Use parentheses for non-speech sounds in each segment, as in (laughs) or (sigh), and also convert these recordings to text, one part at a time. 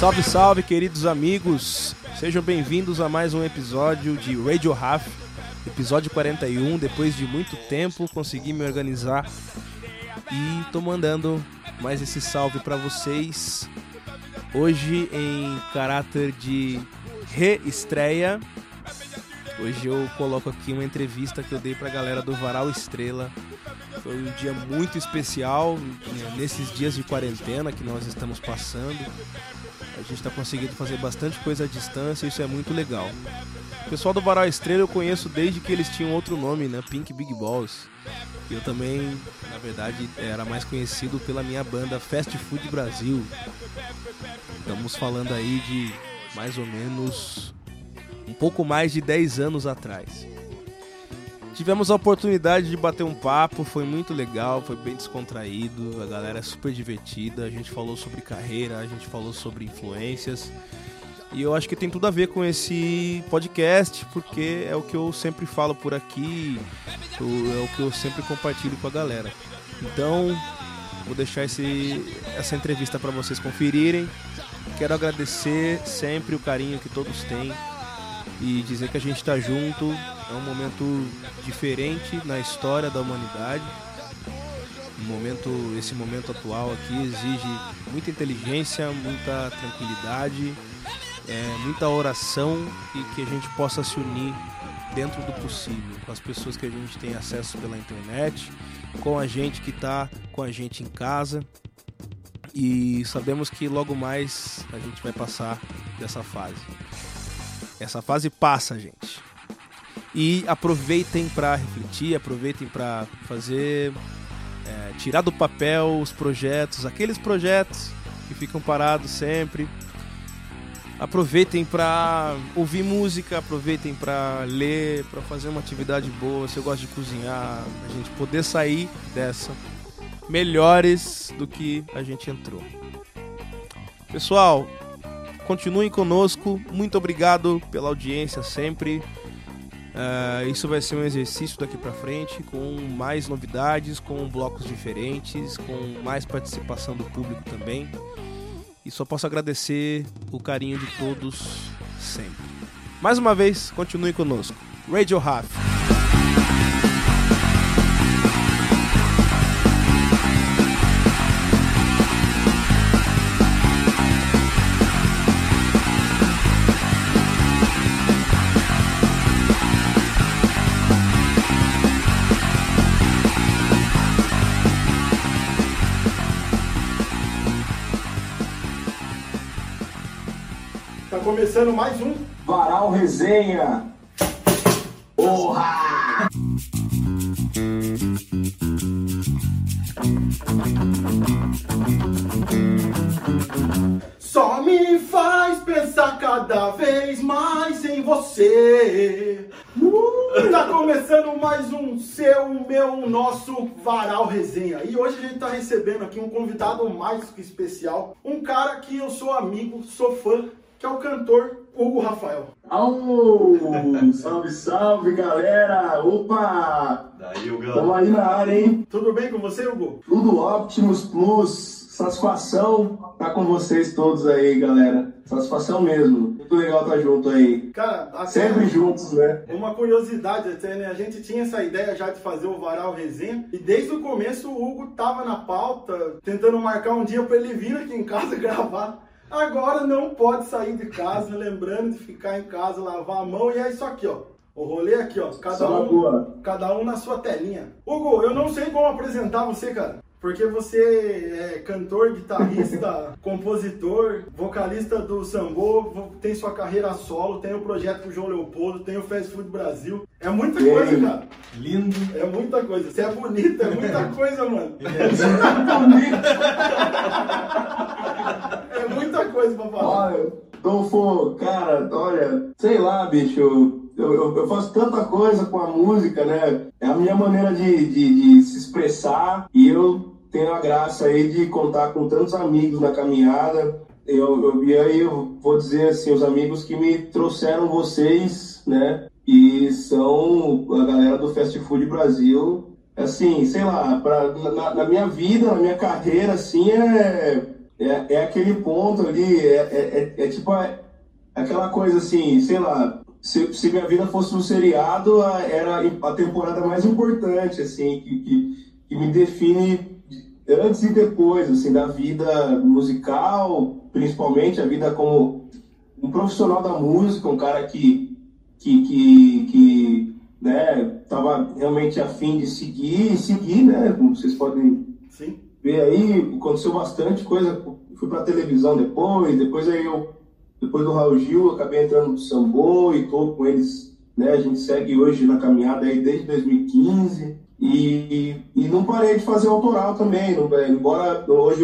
Salve, salve, queridos amigos! Sejam bem-vindos a mais um episódio de Radio Raf, episódio 41. Depois de muito tempo, consegui me organizar e tô mandando mais esse salve para vocês. Hoje, em caráter de reestreia, hoje eu coloco aqui uma entrevista que eu dei pra galera do Varal Estrela. Foi um dia muito especial nesses dias de quarentena que nós estamos passando. A gente está conseguindo fazer bastante coisa à distância, isso é muito legal. O pessoal do Varal Estrela eu conheço desde que eles tinham outro nome, né? Pink Big Balls. Eu também, na verdade, era mais conhecido pela minha banda Fast Food Brasil. Estamos falando aí de mais ou menos um pouco mais de 10 anos atrás. Tivemos a oportunidade de bater um papo, foi muito legal, foi bem descontraído, a galera é super divertida, a gente falou sobre carreira, a gente falou sobre influências. E eu acho que tem tudo a ver com esse podcast, porque é o que eu sempre falo por aqui, é o que eu sempre compartilho com a galera. Então, vou deixar esse, essa entrevista para vocês conferirem. Quero agradecer sempre o carinho que todos têm e dizer que a gente está junto. É um momento diferente na história da humanidade. Um momento, esse momento atual aqui exige muita inteligência, muita tranquilidade, é, muita oração e que a gente possa se unir dentro do possível com as pessoas que a gente tem acesso pela internet, com a gente que está com a gente em casa. E sabemos que logo mais a gente vai passar dessa fase. Essa fase passa, gente. E aproveitem para refletir, aproveitem para fazer, é, tirar do papel os projetos, aqueles projetos que ficam parados sempre. Aproveitem para ouvir música, aproveitem para ler, para fazer uma atividade boa. Se eu gosto de cozinhar, a gente poder sair dessa melhores do que a gente entrou. Pessoal, Continuem conosco. Muito obrigado pela audiência sempre. Uh, isso vai ser um exercício daqui para frente com mais novidades, com blocos diferentes, com mais participação do público também. E só posso agradecer o carinho de todos sempre. Mais uma vez, continue conosco. Radio Half. Começando mais um Varal Resenha. Porra! Só me faz pensar cada vez mais em você. Uh, tá começando mais um seu, meu, nosso Varal Resenha. E hoje a gente tá recebendo aqui um convidado mais que especial. Um cara que eu sou amigo, sou fã que é o cantor Hugo Rafael. Alô! salve, salve, galera! Opa! Daí, Hugo. Tamo aí na área, hein? Tudo bem com você, Hugo? Tudo Optimus Plus. Satisfação tá com vocês todos aí, galera. Satisfação mesmo. Muito legal estar tá junto aí. Cara, até sempre juntos, né? Uma curiosidade até, né? A gente tinha essa ideia já de fazer o Varal Resenha e desde o começo o Hugo tava na pauta, tentando marcar um dia para ele vir aqui em casa (laughs) gravar. Agora não pode sair de casa, lembrando de ficar em casa, lavar a mão e é isso aqui, ó. O rolê aqui, ó. Cada um, cada um na sua telinha. Hugo, eu não sei como apresentar você, cara. Porque você é cantor, guitarrista, (laughs) compositor, vocalista do Sambô, tem sua carreira solo, tem o projeto com o João Leopoldo, tem o Fast Food Brasil. É muita coisa, cara. Lindo. É muita coisa. Você é bonito, é muita (laughs) coisa, mano. (laughs) É muita coisa pra falar. Olha, Dolfo, cara, olha, sei lá, bicho, eu, eu, eu faço tanta coisa com a música, né? É a minha maneira de, de, de se expressar e eu tenho a graça aí de contar com tantos amigos na caminhada. Eu, eu, e aí eu vou dizer assim, os amigos que me trouxeram vocês, né? E são a galera do Fast Food Brasil. Assim, sei lá, pra, na, na minha vida, na minha carreira, assim, é, é, é aquele ponto ali, é, é, é, é tipo a- aquela coisa assim, sei lá, se, se minha vida fosse um seriado, a- era a temporada mais importante, assim, que, que, que me define antes e depois, assim, da vida musical, principalmente a vida como um profissional da música, um cara que, que, que, que né, tava realmente afim de seguir, e seguir, né, como vocês podem Sim. ver aí, aconteceu bastante coisa. Fui pra televisão depois, depois aí eu, depois do Raul Gil, acabei entrando no Sambô e tô com eles, né? A gente segue hoje na caminhada aí desde 2015. E, e não parei de fazer autoral também. Não, embora hoje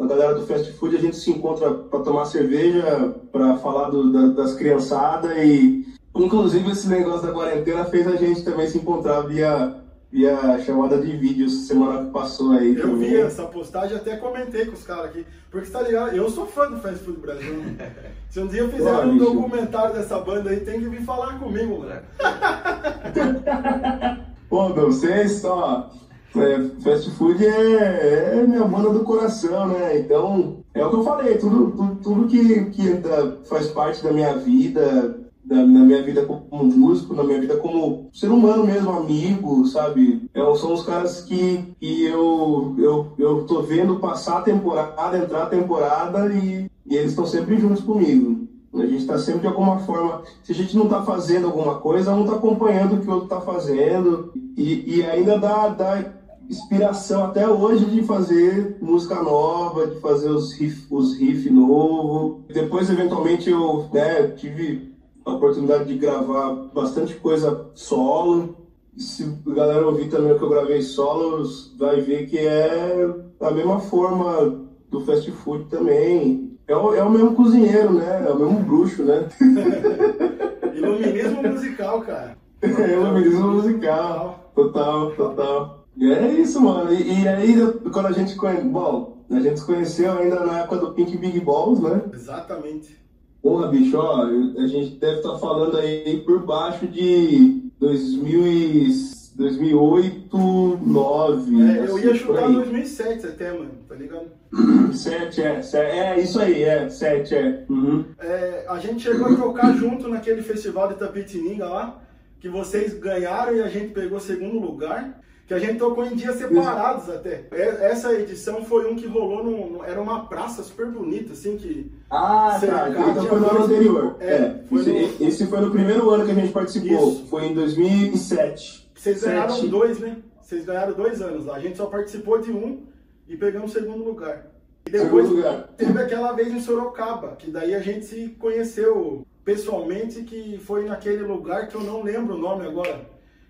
a galera do fast food a gente se encontra para tomar cerveja, para falar do- da- das criançadas e inclusive esse negócio da quarentena fez a gente também se encontrar via, via chamada de vídeo semana que passou aí. Eu também. vi essa postagem até comentei com os caras aqui. Porque tá ligado? Eu sou fã do Fast Food Brasil. (laughs) Se um dia fizer um bicho. documentário dessa banda aí, tem que vir falar comigo, mano. (laughs) Pô, meu, vocês, ó, é, fast food é, é minha banda do coração, né? Então, é o que eu falei, tudo, tudo, tudo que, que entra, faz parte da minha vida, da, na minha vida como músico, na minha vida como ser humano mesmo, amigo, sabe? É, são os caras que, que eu, eu, eu tô vendo passar a temporada, entrar a temporada e, e eles estão sempre juntos comigo. A gente está sempre de alguma forma. Se a gente não está fazendo alguma coisa, um está acompanhando o que o outro está fazendo. E, e ainda dá, dá inspiração até hoje de fazer música nova, de fazer os riff, os riff novo. Depois, eventualmente, eu né, tive a oportunidade de gravar bastante coisa solo. Se a galera ouvir também o que eu gravei solo, vai ver que é a mesma forma do fast food também. É o, é o mesmo cozinheiro, né? É o mesmo bruxo, né? (laughs) Iluminismo musical, cara. É iluminismo musical. Total, total. E é isso, mano. E, e aí, quando a gente conhece. Bom, a gente se conheceu ainda na época do Pink Big Balls, né? Exatamente. Porra, bicho, ó, eu- a gente deve estar falando aí por baixo de 2000 e, 2008, 2009. É, eu assim, ia por chutar aí. 2007 até, mano, tá ligado? (coughs) Sete, é, sete, é, isso aí, é, sete, é. Uhum. É, a gente chegou a tocar junto naquele festival de Tapetininga lá, que vocês ganharam e a gente pegou segundo lugar, que a gente tocou em dias separados até. Essa edição foi um que rolou num. Era uma praça super bonita, assim, que. Ah, tá. Então foi no ano anterior. É, É, foi esse, no- esse foi no primeiro ano que a gente participou. Isso. Foi em 2007. Vocês ganharam Sete. dois, né? Vocês ganharam dois anos lá. A gente só participou de um e pegamos segundo lugar. E depois teve aquela vez em Sorocaba, que daí a gente se conheceu pessoalmente, que foi naquele lugar que eu não lembro o nome agora.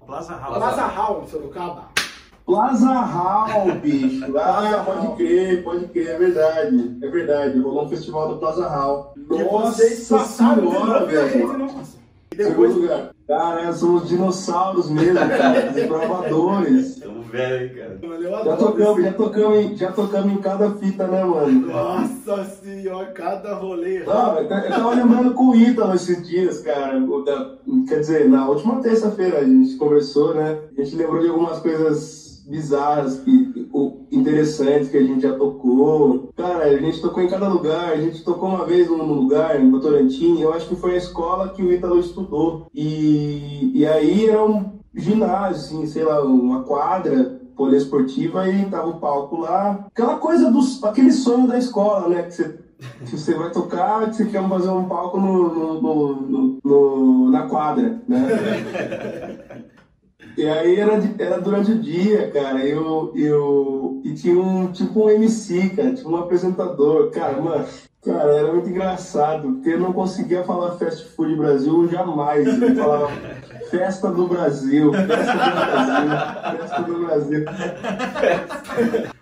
Plaza House. Plaza Hall, Sorocaba. Plaza Hall, bicho. Ah, pode Hall. crer, pode crer, é verdade. É verdade. Rolou um festival do Plaza Hall. Vocês passaram senhora, novo e a velho. passou. E Segundo depois, lugar. Cara, somos dinossauros mesmo, cara. Desbravadores. Tamo velho, cara. mano, Já tocamos, já, tocamos em, já tocamos em cada fita, né, mano? Nossa senhora, cada rolê. Não, eu ta- eu tava lembrando com o Ítalo esses dias, cara. o da- quer dizer, na última terça-feira a gente conversou, né? A gente lembrou de algumas coisas bizarras, o- interessantes que a gente já tocou. Cara, a gente tocou em cada lugar. A gente tocou uma vez num lugar, em Votorantim. Eu acho que foi a escola que o Ítalo estudou. E, e aí era um ginásio, assim, sei lá, uma quadra poliesportiva e tava o palco lá. Aquela coisa dos. aquele sonho da escola, né? Que você que você vai tocar, que você quer fazer um palco no- no- no- no- na quadra, né? (laughs) e aí era, era durante o dia, cara, eu, eu, e tinha um tipo um MC, cara, tipo um apresentador. Cara, mano, cara, era muito engraçado, porque eu não conseguia falar fast food Brasil jamais. Eu falava festa do Brasil, festa do Brasil, festa do Brasil.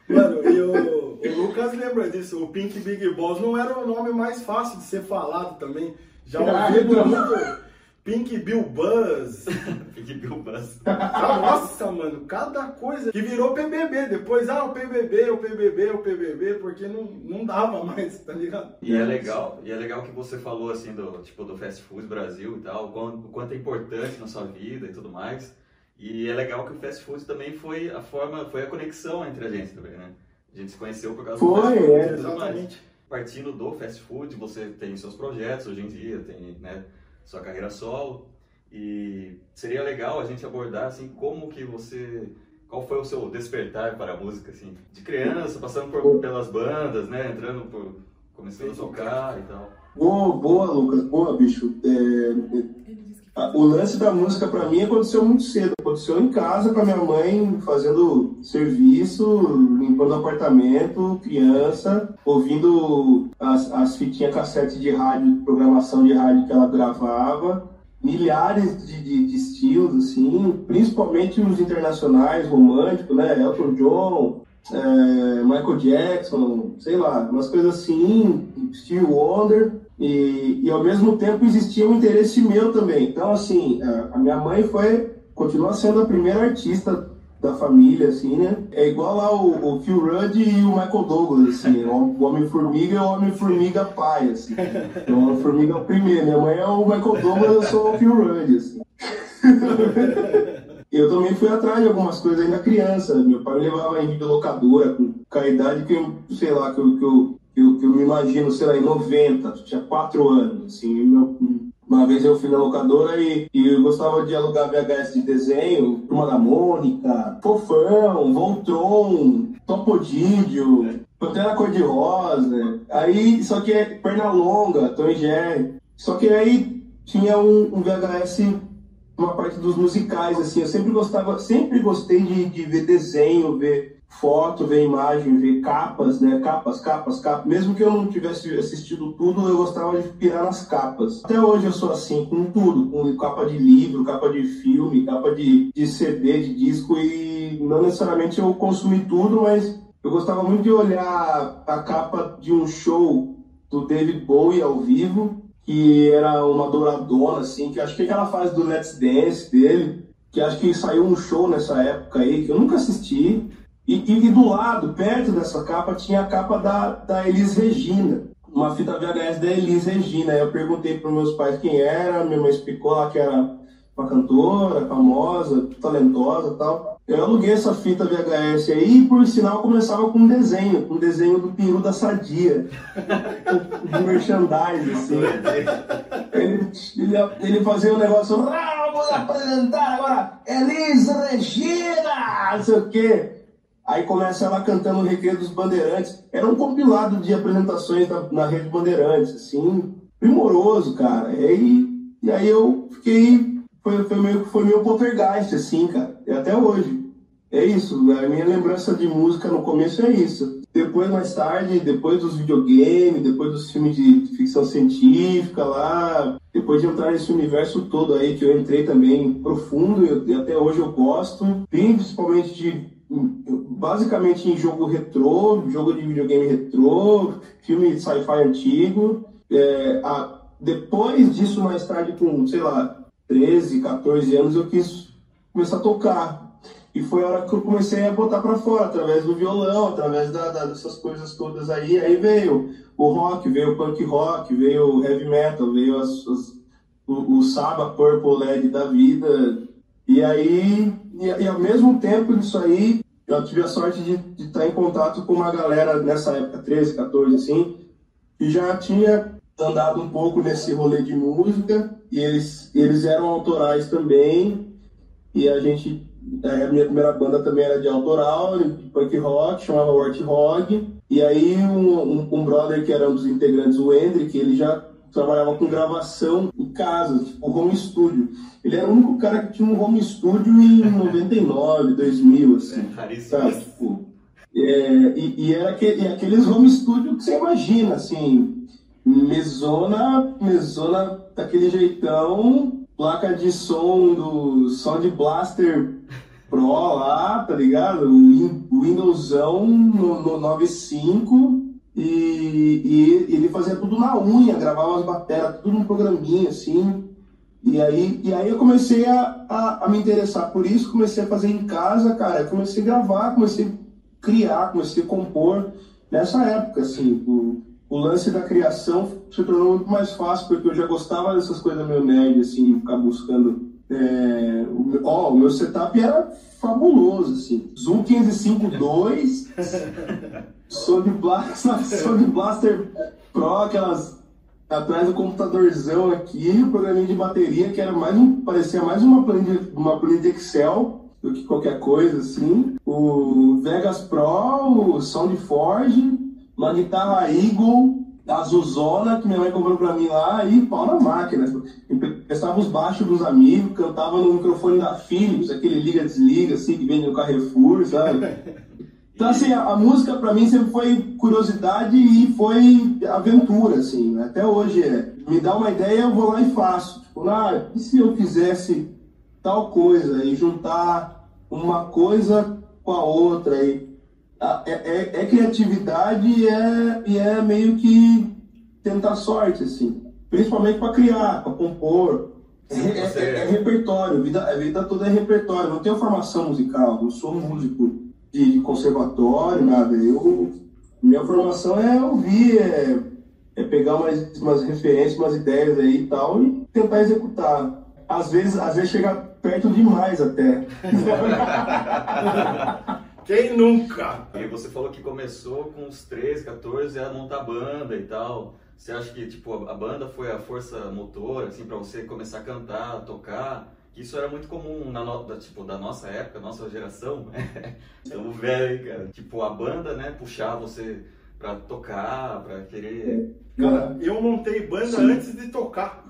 Mano, e o, o Lucas lembra disso. O Pink Big Boss não era o nome mais fácil de ser falado também. Já ouvi então. muito Pink Bill Buzz. (laughs) Fique Bill Buzz. Ah, Nossa, mano, cada coisa que virou PBB. Depois, ah, o PBB, o PBB, o PBB, porque não, não dava mais, tá ligado? E é legal, e é legal que você falou assim do tipo do fast food Brasil e tal, o quanto, o quanto é importante na sua vida e tudo mais. E é legal que o fast food também foi a forma, foi a conexão entre a gente também, né? A gente se conheceu por causa do Foi, fast food é, e tudo mais. Exatamente. Partindo do fast food, você tem seus projetos hoje em dia, tem né, sua carreira solo. E seria legal a gente abordar assim como que você qual foi o seu despertar para a música assim, de criança, passando por, pelas bandas, né, entrando por começando a tocar e tal. Boa, boa, Lucas, boa, bicho. É, a- o lance da música pra mim aconteceu muito cedo. Aconteceu em casa com a minha mãe, fazendo serviço, limpando apartamento, criança, ouvindo as, as fitinhas cassete de rádio, programação de rádio que ela gravava. Milhares de, de, de estilos, assim, principalmente os internacionais, românticos, né? Elton John, é, Michael Jackson, sei lá, umas coisas assim, Steve Wonder, e, e ao mesmo tempo existia um interesse meu também. Então, assim, a, a minha mãe foi, continua sendo a primeira artista da família, assim, né? É igual lá o, o Phil Rudd e o Michael Douglas, assim, o, Homem-Formiga e o Homem-Formiga pai, assim. Então, o Homem-Formiga é o primeiro, minha mãe é o Michael Douglas, eu sou o Phil Rudd, assim. (laughs) Eu também fui atrás de algumas coisas ainda criança. Meu pai me levava em videolocadora com a idade que eu, sei lá, que eu, que eu, que eu, eu me imagino, sei lá, em 90, tinha 4 anos, assim. meu- uma vez eu fui na locadora e, e eu gostava de alugar VHS de desenho, Turma da Mônica, Fofão, Voltron, Topodídio, Pantera Cor-de-Rosa. Aí, só que é Pernalonga, Tom e Jerry. Só que aí tinha um, um VHS uma parte dos musicais, assim, eu sempre gostava, sempre gostei de, de ver desenho, ver foto, ver imagem, ver capas, né, capas, capas, capas, mesmo que eu não tivesse assistido tudo, eu gostava de pirar nas capas. Até hoje eu sou assim, com tudo, com capa de livro, capa de filme, capa de, de CD, de disco, e não necessariamente eu consumi tudo, mas eu gostava muito de olhar a capa de um show do David Bowie ao vivo, que era uma douradona, assim, que acho que é aquela fase do Let's Dance dele, que acho que saiu um show nessa época aí, que eu nunca assisti. E, e- e do lado, perto dessa capa, tinha a capa da, da Elis Regina. Uma fita VHS da Elis Regina. Eu perguntei para meus pais quem era, minha mãe explicou lá que era uma cantora famosa, talentosa tal. Eu aluguei essa fita VHS aí e, por sinal, começava com um desenho, um desenho do peru da Sadia. (laughs) de merchandise, assim. Ele, ele, ele fazia um negócio, ah, vou apresentar agora Elis Regina, não sei o quê. Aí começa ela cantando o Recreio dos Bandeirantes. Era um compilado de apresentações na, na Rede Bandeirantes, assim, primoroso, cara. E aí, e aí eu fiquei, foi, foi, meio, foi meu poltergeist, assim, cara, e até hoje. É isso, a minha lembrança de música no começo é isso. Depois, mais tarde, depois dos videogames, depois dos filmes de, ficção científica lá, depois de entrar nesse universo todo aí que eu entrei também profundo e até hoje eu gosto, principalmente de basicamente em jogo retrô, jogo de videogame retrô, filme sci-fi antigo. É, a- depois disso, mais tarde, com, sei lá, 13, 14 anos, eu quis começar a tocar. E foi a hora que eu comecei a botar pra fora, através do violão, através da, da- dessas coisas todas aí. Aí veio o rock, veio o punk rock, veio o heavy metal, veio as, as- o, o Saba Purple LED da vida. E aí, e, e ao mesmo tempo disso aí, eu tive a sorte de, estar em contato com uma galera nessa época, 13, 14, assim, que já tinha andado um pouco nesse rolê de música, e eles, eles eram autorais também, e a gente, a minha primeira banda também era de autoral, de punk rock, chamava Warthog, e aí um, um, um brother que era um dos integrantes, o Hendrick, ele já trabalhava com gravação casa, tipo home studio. Ele era o único cara que tinha um home studio em (laughs) 99, 2000, assim. Raríssimo. Sabe, tipo, É, e, e era aquele, aqueles home studio que você imagina, assim, mesona, mesona daquele jeitão, placa de som do Sound Blaster Pro lá, tá ligado? O Windowsão no, no 9.5 e, e ele fazia tudo na unha, gravava as baterias, tudo num programinha assim. E aí, e aí eu comecei a, a, a, me interessar por isso, comecei a fazer em casa, cara. Eu comecei a gravar, comecei a criar, comecei a compor. Nessa época, assim, o, o lance da criação se tornou muito mais fácil, porque eu já gostava dessas coisas meio nerd, assim, ficar buscando. É, o, ó, o meu setup era fabuloso, assim. Zoom 1552, (laughs) Sony Blaster, (laughs) Sony Blaster Pro, aquelas atrás do computadorzão aqui, o programinha de bateria, que era mais um, parecia mais uma planilha, uma planilha de Excel do que qualquer coisa, assim. O Vegas Pro, o SoundForge, uma guitarra Eagle, azulzona, que minha mãe comprou pra mim lá, e pau na máquina. Emprestava os baixos dos amigos, cantava no microfone da Philips, aquele liga-desliga, assim, que vende no Carrefour, sabe? (laughs) Então, assim, a, a música para mim sempre foi curiosidade e foi aventura, assim. Né? Até hoje é. Me dá uma ideia, eu vou lá e faço. Tipo, ah, e se eu fizesse tal coisa e juntar uma coisa com a outra? E, é, é, é, criatividade e é, e é meio que tentar sorte, assim. Principalmente para criar, para compor. É, é, é, repertório, vida, a vida toda é repertório. Não tenho formação musical, não sou músico de conservatório, nada. Eu, minha formação é ouvir, é, é pegar umas, umas referências, umas ideias aí e tal e tentar executar. Às vezes, às vezes chega perto demais até. (laughs) Quem nunca? E você falou que começou com uns 13, 14 a montar banda e tal. Você acha que tipo a banda foi a força motora assim para você começar a cantar, a tocar? Isso era muito comum na no, da, tipo, da nossa época, nossa geração. (laughs) Estamos velho, cara. Tipo, a banda, né, puxar você pra tocar, pra querer. Cara, eu montei banda Sim. antes de tocar.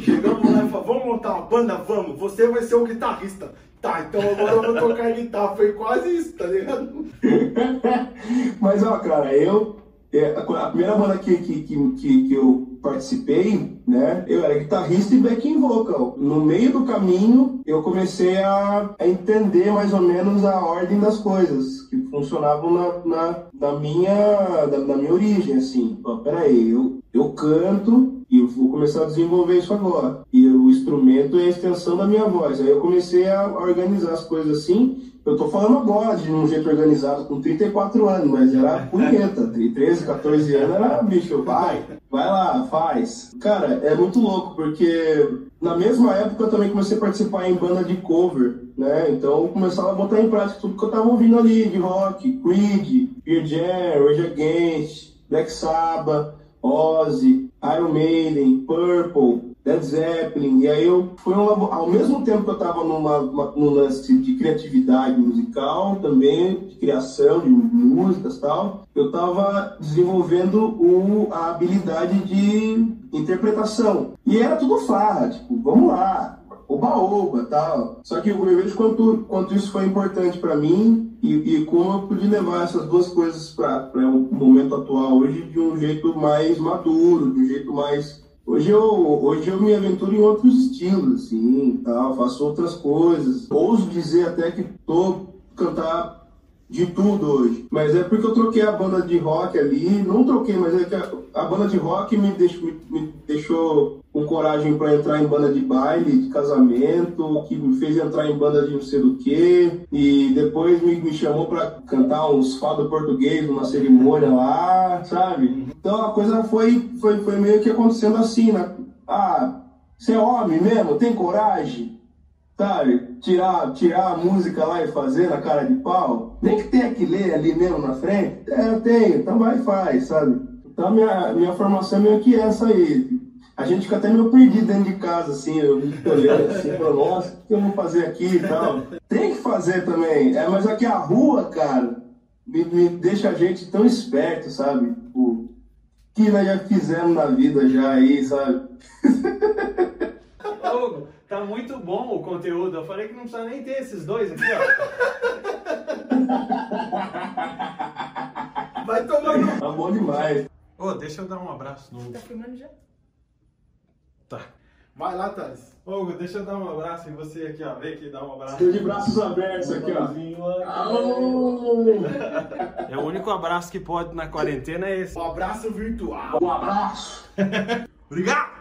Chegamos lá e falamos, vamos montar uma banda? Vamos, você vai ser o guitarrista. Tá, então agora eu vou tocar guitarra. Foi quase isso, tá ligado? (laughs) Mas ó, cara, eu. É, a primeira banda que, que, que, que eu participei, né, eu era guitarrista e backing vocal. No meio do caminho, eu comecei a, a entender mais ou menos a ordem das coisas que funcionavam na, na, na minha, da, minha origem, assim. Ó, peraí, eu, eu canto, e começar a desenvolver isso agora. E o instrumento é a extensão da minha voz. Aí eu comecei a organizar as coisas assim. Eu tô falando agora de um jeito organizado com 34 anos, mas era punheta. (laughs) 13, 14 anos era, bicho, vai, vai lá, faz. Cara, é muito louco, porque na mesma época eu também comecei a participar em banda de cover, né? Então eu começava a botar em prática tudo que eu tava ouvindo ali, de rock, Creed, Pearl Jam, Rage Against, Black Sabbath, Ozzy, Iron Maiden, Purple, Led Zeppelin. E aí eu foi um, ao mesmo tempo que eu estava numa, num lance de criatividade musical, também de criação de músicas tal, eu estava desenvolvendo o, a habilidade de interpretação. E era tudo farra, tipo, vamos lá, oba-oba tal. Só que eu vejo quanto, quanto isso foi importante para mim e, e, como eu pude levar essas duas coisas para o momento atual hoje de um jeito mais maduro, de um jeito mais. Hoje eu, hoje eu me aventuro em outros estilos, assim, faço outras coisas. Ouso dizer até que tô cantar de tudo hoje. Mas é porque eu troquei a banda de rock ali, não troquei, mas é que a, a banda de rock me deixou, me, me deixou com coragem para entrar em banda de baile, de casamento, que me fez entrar em banda de não sei do que, e depois me, me chamou para cantar uns fado português numa cerimônia lá, sabe? Então a coisa foi, foi, foi meio que acontecendo assim, né? Ah, você é homem mesmo? Tem coragem? sabe, tirar, tirar a música lá e fazer na cara de pau, nem que tenha que ler ali mesmo na frente, é, eu tenho, então vai e faz, sabe? Então minha, minha formação é meio que essa aí. A gente fica até meio perdido dentro de casa, assim, eu fico olhando assim, nossa, o que eu vou fazer aqui e tal. Tem que fazer também, é, mas aqui a rua, cara, me, me deixa a gente tão esperto, sabe? O que nós já fizemos na vida já aí, sabe? tá muito bom o conteúdo. Eu falei que não precisa nem ter esses dois aqui, ó. Vai tomando. Tá bom demais. Ô, deixa eu dar um abraço no. Tá filmando já? Tá. Vai lá, Thales. Hugo, deixa eu dar um abraço em você aqui, ó. Vem aqui, dá um abraço. Estou de braços abertos aqui, ó. É o único abraço que pode na quarentena é esse. Um abraço virtual. Um abraço. (laughs) Obrigado!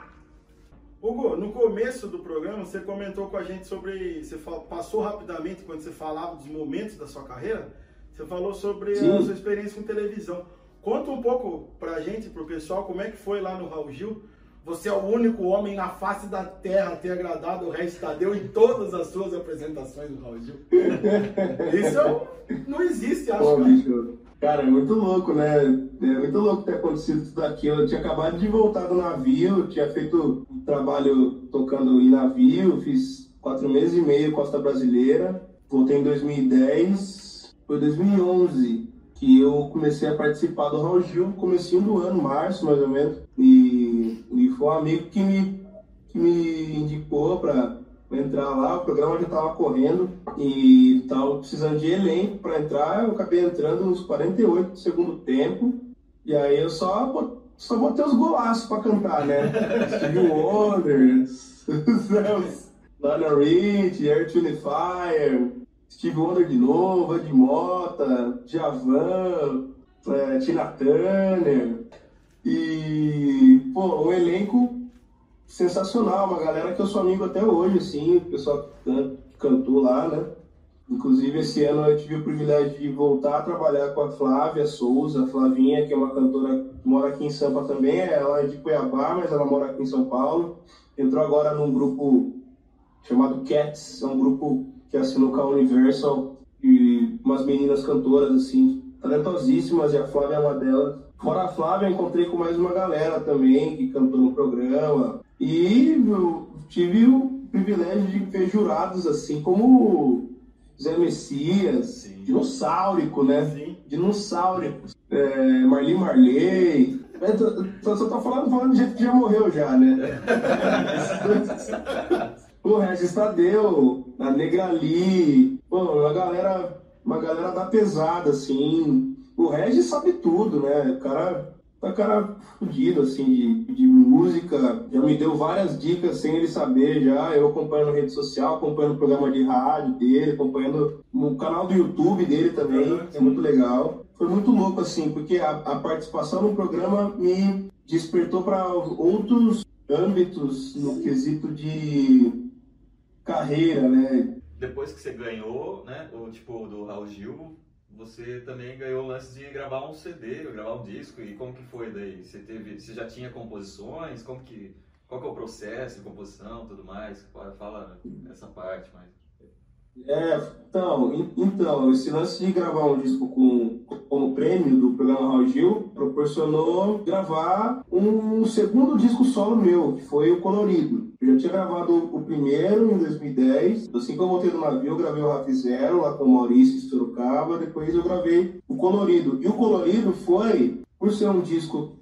Hugo, no começo do programa você comentou com a gente sobre. Você passou rapidamente quando você falava dos momentos da sua carreira. Você falou sobre Sim. a sua experiência com televisão. Conta um pouco pra gente, pro pessoal, como é que foi lá no Raul Gil. Você é o único homem na face da terra a ter agradado o resto Tadeu em todas as suas apresentações do Raul Gil. (laughs) Isso é não existe, acho Pô, que. bicho. Cara, é muito louco, né? É muito louco ter acontecido tudo aquilo. Eu tinha acabado de voltar do navio, tinha feito um trabalho tocando em navio, fiz quatro meses e meio Costa Brasileira. Voltei em 2010, foi 2011 que eu comecei a participar do Raul Gil, no comecinho do ano, março mais ou menos. E foi um amigo que me, que me indicou para entrar lá, o programa já estava correndo e estava precisando de elenco para entrar. Eu acabei entrando nos 48 do segundo tempo e aí eu só, só botei os golaços para cantar, né? (laughs) Stevie Wonder, (laughs) Lana Rich, Air Fire, Steve Wonder de novo, Ed Mota, Javan, é, Tina Turner e pô, um elenco sensacional, uma galera que eu sou amigo até hoje, assim, o pessoal que can- que cantou lá, né? Inclusive, esse ano eu tive o privilégio de voltar a trabalhar com a Flávia Souza, a Flavinha, que é uma cantora que mora aqui em Sampa também, ela é de Cuiabá, mas ela mora aqui em São Paulo. Entrou agora num grupo chamado Cats, é um grupo que assinou com a Universal e umas meninas cantoras, assim, talentosíssimas, e a Flávia é uma delas. Fora a Flávia, encontrei com mais uma galera também que cantou no programa. E tive o privilégio de ver jurados assim como Zé Messias, Sim. dinossaurico, né? Sim. Dinossaurico. É, Marli Marley. Tô- tô- só tô falando, falando de gente que já morreu já, né? (laughs) o Regis Tadeu, a Negra Lee, pô, uma galera, uma galera da pesada, assim. O Regis sabe tudo, né? O cara, o cara fudido, assim, de, de música. Já me deu várias dicas sem ele saber já. Eu acompanhando rede social, acompanhando o programa de rádio dele, acompanhando o canal do YouTube dele também, Uhum. é muito legal. Foi muito louco, assim, porque a, a participação no programa me despertou para outros âmbitos no quesito de carreira, né? Depois que você ganhou, né, o tipo do Raul Gil, você também ganhou o lance de gravar um CD, gravar um disco. E como que foi daí? Você teve, você já tinha composições? Como que, qual que é o processo de composição, tudo mais? Fala- essa parte, mas É, então, en- então, esse lance de gravar um disco com, como prêmio do programa Raul Gil proporcionou gravar um segundo disco solo meu, que foi o Colorido. Eu já tinha gravado o primeiro em 2010, assim que eu voltei do navio, eu gravei o Rap Zero lá com o Maurício em Sorocaba, depois eu gravei o Colorido. E o Colorido foi, por ser um disco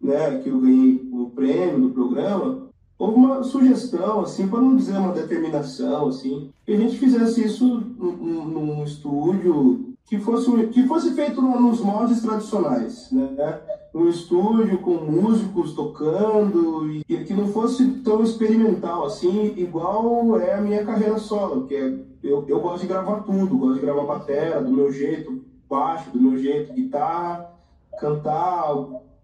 né, que eu ganhei o prêmio do programa, houve uma sugestão, assim, para não dizer uma determinação, assim, que a gente fizesse isso num- num estúdio que fosse, que fosse feito no- nos moldes tradicionais, né? Um estúdio com músicos tocando e que- não fosse tão experimental, assim, igual é a minha carreira solo, que é, eu, eu gosto de gravar tudo, gosto de gravar batera do meu jeito, baixo do meu jeito, guitarra, cantar,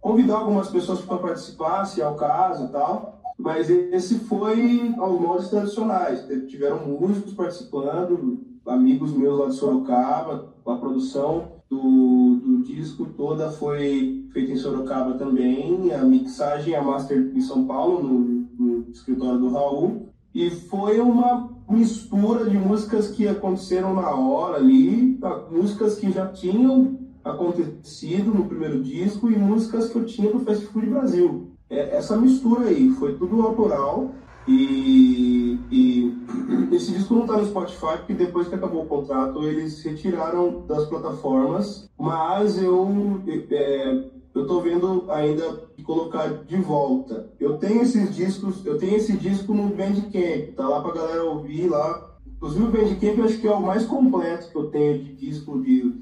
convidar algumas pessoas para participar, se é o caso e tal. Mas esse foi aos moldes tradicionais. Tiveram músicos participando, amigos meus lá de Sorocaba. A produção do, do disco toda foi feita em Sorocaba também. A mixagem, a master em São Paulo, no, no escritório do Raul. E foi uma mistura de músicas que aconteceram na hora ali, tá? músicas que já tinham acontecido no primeiro disco e músicas que eu tinha do Fast Food Brasil. É, essa mistura aí, foi tudo autoral e, e (clears throat) esse disco não tá no Spotify porque depois que acabou o contrato eles retiraram das plataformas, mas eu é, eu tô vendo ainda colocar de volta. Eu tenho esses discos, eu tenho esse disco no Bandcamp, tá lá pra galera ouvir lá, Inclusive o Bandcamp eu acho que é o mais completo que eu tenho de disco de,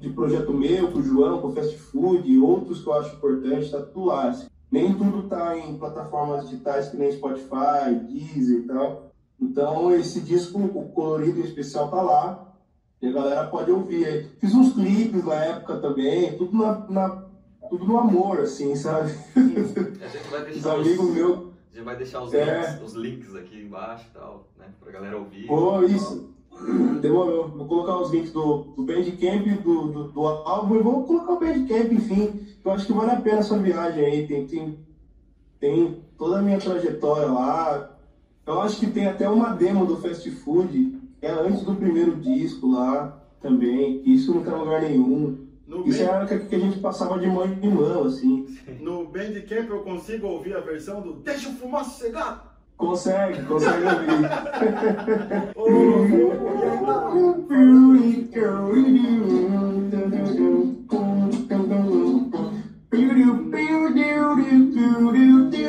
de projeto meu, com o João, com o Fast Food, e outros que eu acho importante, tá tudo lá. assim. Nem tudo tá em plataformas digitais que nem Spotify, Deezer e tal. Então esse disco, o colorido em especial tá lá. E a galera pode ouvir. Fiz uns clipes na época também, tudo na, na- tudo no amor, assim, sabe? A gente vai Os deixar os, amigos meus. a gente vai deixar os, É. links, os links aqui embaixo e tal, né? Pra galera ouvir. Pô, isso. Demorou. Vou colocar os links do, do Bandcamp, do, do, do álbum e vou colocar o Bandcamp, enfim. Eu acho que vale a pena essa viagem aí. Tem, tem, tem toda a minha trajetória lá. Eu acho que tem até uma demo do Fast Food, é antes do primeiro disco lá também. Isso não tá em lugar nenhum. No, Isso Band- era que que a gente passava de mão em mão, assim. no Bandcamp eu consigo ouvir a versão do Deixa eu fumar sossegado. Consegue, consegue ouvir. Ô, ô, Beauty,